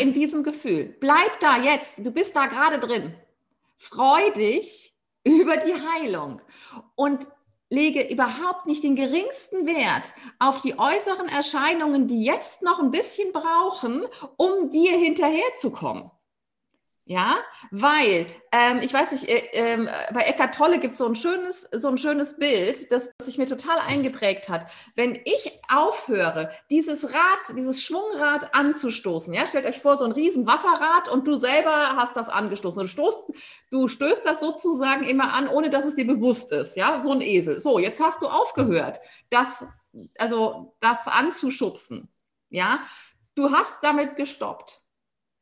in diesem Gefühl. Bleib da jetzt. Du bist da gerade drin. Freu dich über die Heilung und lege überhaupt nicht den geringsten Wert auf die äußeren Erscheinungen, die jetzt noch ein bisschen brauchen, um dir hinterherzukommen. Ja, weil, ähm, ich weiß nicht, äh, äh, bei Eckart Tolle gibt es so ein schönes, so ein schönes Bild, das, das sich mir total eingeprägt hat. Wenn ich aufhöre, dieses Rad, dieses Schwungrad anzustoßen, ja, stellt euch vor, so ein riesen Wasserrad und du selber hast das angestoßen. Du, stoßt, du stößt das sozusagen immer an, ohne dass es dir bewusst ist, ja, so ein Esel. So, jetzt hast du aufgehört, das, also das anzuschubsen, ja. Du hast damit gestoppt.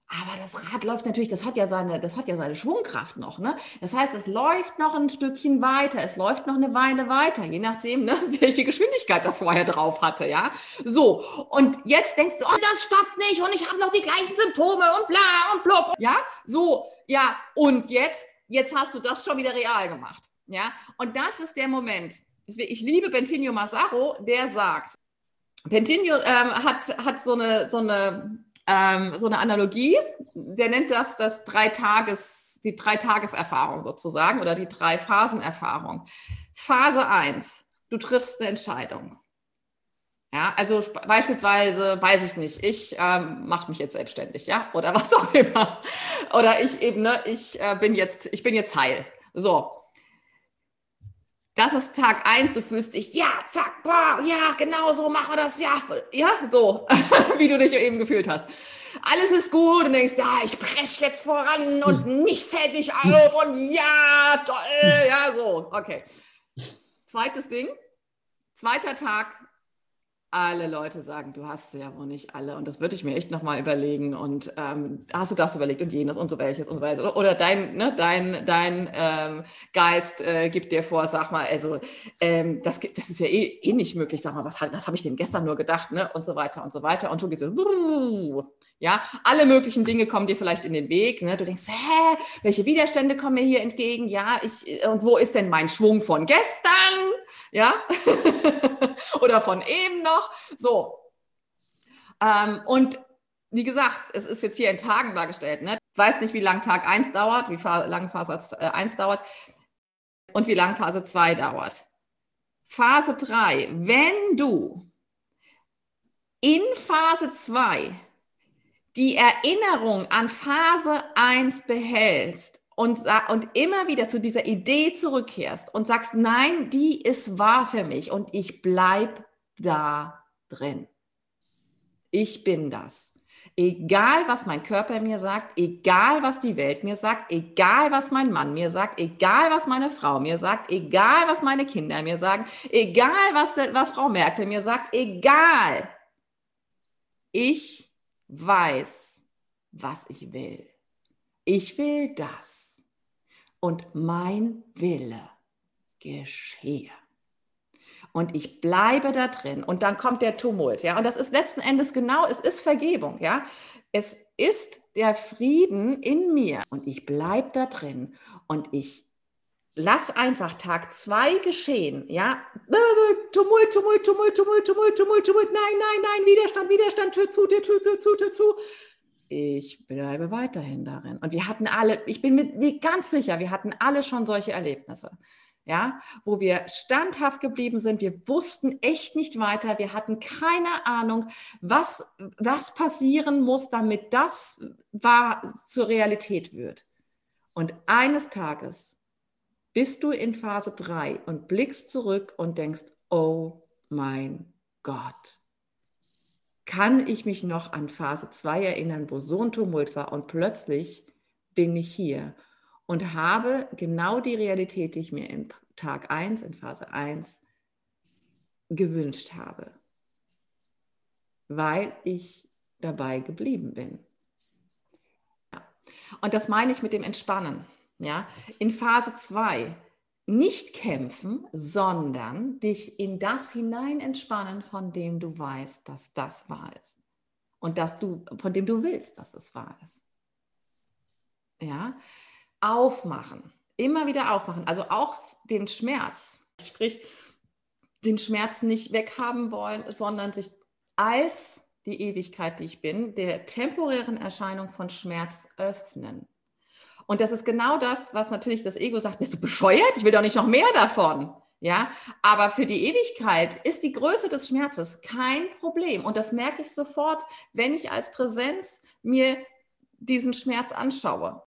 Aber das Rad läuft natürlich, das hat ja seine, das hat ja seine Schwungkraft noch. Ne? Das heißt, es läuft noch ein Stückchen weiter, es läuft noch eine Weile weiter, je nachdem, ne, welche Geschwindigkeit das vorher drauf hatte, ja. So, und jetzt denkst du, oh, das stoppt nicht und ich habe noch die gleichen Symptome und bla und blub. Ja, so, ja, und jetzt, jetzt hast du das schon wieder real gemacht. Ja, und das ist der Moment. Ich liebe Bentinho Massaro, der sagt, Bentinho ähm, hat, hat so eine, so eine ähm, so eine Analogie. Der nennt das das drei Tages, die Drei-Tages-Erfahrung sozusagen oder die Drei-Phasen-Erfahrung. Phase 1, du triffst eine Entscheidung. Ja, also beispielsweise, weiß ich nicht, ich ähm, mache mich jetzt selbstständig, ja, oder was auch immer. Oder ich eben, ne, ich äh, bin jetzt, ich bin jetzt heil. So. Das ist Tag 1, du fühlst dich, ja, zack, boah, ja, genau so machen wir das, ja, ja, so, wie du dich eben gefühlt hast. Alles ist gut und denkst, ja, ich presche jetzt voran und nichts hält mich auf und ja, toll, ja, so, okay. Zweites Ding, zweiter Tag, alle Leute sagen, du hast sie ja wohl nicht alle. Und das würde ich mir echt nochmal überlegen. Und ähm, hast du das überlegt und jenes und so welches und so weiter. Oder dein, ne, dein, dein ähm, Geist äh, gibt dir vor, sag mal, also ähm, das, das ist ja eh, eh nicht möglich. Sag mal, was, was habe ich denn gestern nur gedacht? Ne? Und so weiter und so weiter. Und du gehst so, ja, alle möglichen Dinge kommen dir vielleicht in den Weg. Ne? Du denkst, hä, welche Widerstände kommen mir hier entgegen? Ja, ich, und wo ist denn mein Schwung von gestern? Ja, oder von eben noch. So. Ähm, und wie gesagt, es ist jetzt hier in Tagen dargestellt. Ne? Weiß nicht, wie lang Tag 1 dauert, wie lange Phase 1 äh, dauert und wie lange Phase 2 dauert. Phase 3, wenn du in Phase 2 die Erinnerung an Phase 1 behältst und, und immer wieder zu dieser Idee zurückkehrst und sagst, nein, die ist wahr für mich und ich bleib da drin. Ich bin das. Egal, was mein Körper mir sagt, egal, was die Welt mir sagt, egal, was mein Mann mir sagt, egal, was meine Frau mir sagt, egal, was meine Kinder mir sagen, egal, was, was Frau Merkel mir sagt, egal. Ich weiß, was ich will. Ich will das. Und mein Wille geschehe. Und ich bleibe da drin. Und dann kommt der Tumult. Ja, und das ist letzten Endes genau, es ist Vergebung. Ja, es ist der Frieden in mir. Und ich bleibe da drin. Und ich lass einfach Tag zwei geschehen, ja, Tumult, Tumult, Tumult, Tumult, Tumult, Tumult, Tumult, nein, nein, nein, Widerstand, Widerstand, Tür zu, Tür zu, Tür zu, Tür zu. Ich bleibe weiterhin darin. Und wir hatten alle, ich bin mir ganz sicher, wir hatten alle schon solche Erlebnisse, ja, wo wir standhaft geblieben sind. Wir wussten echt nicht weiter. Wir hatten keine Ahnung, was, was passieren muss, damit das war, zur Realität wird. Und eines Tages bist du in Phase 3 und blickst zurück und denkst, oh mein Gott. Kann ich mich noch an Phase 2 erinnern, wo so ein Tumult war und plötzlich bin ich hier und habe genau die Realität, die ich mir in Tag 1, in Phase 1 gewünscht habe, weil ich dabei geblieben bin. Ja. Und das meine ich mit dem Entspannen. Ja, in Phase 2 nicht kämpfen, sondern dich in das hinein entspannen, von dem du weißt, dass das wahr ist. Und dass du, von dem du willst, dass es wahr ist. Ja, aufmachen. Immer wieder aufmachen. Also auch den Schmerz. Sprich, den Schmerz nicht weghaben wollen, sondern sich als die Ewigkeit, die ich bin, der temporären Erscheinung von Schmerz öffnen. Und das ist genau das, was natürlich das Ego sagt, bist du bescheuert? Ich will doch nicht noch mehr davon. Ja, aber für die Ewigkeit ist die Größe des Schmerzes kein Problem. Und das merke ich sofort, wenn ich als Präsenz mir diesen Schmerz anschaue.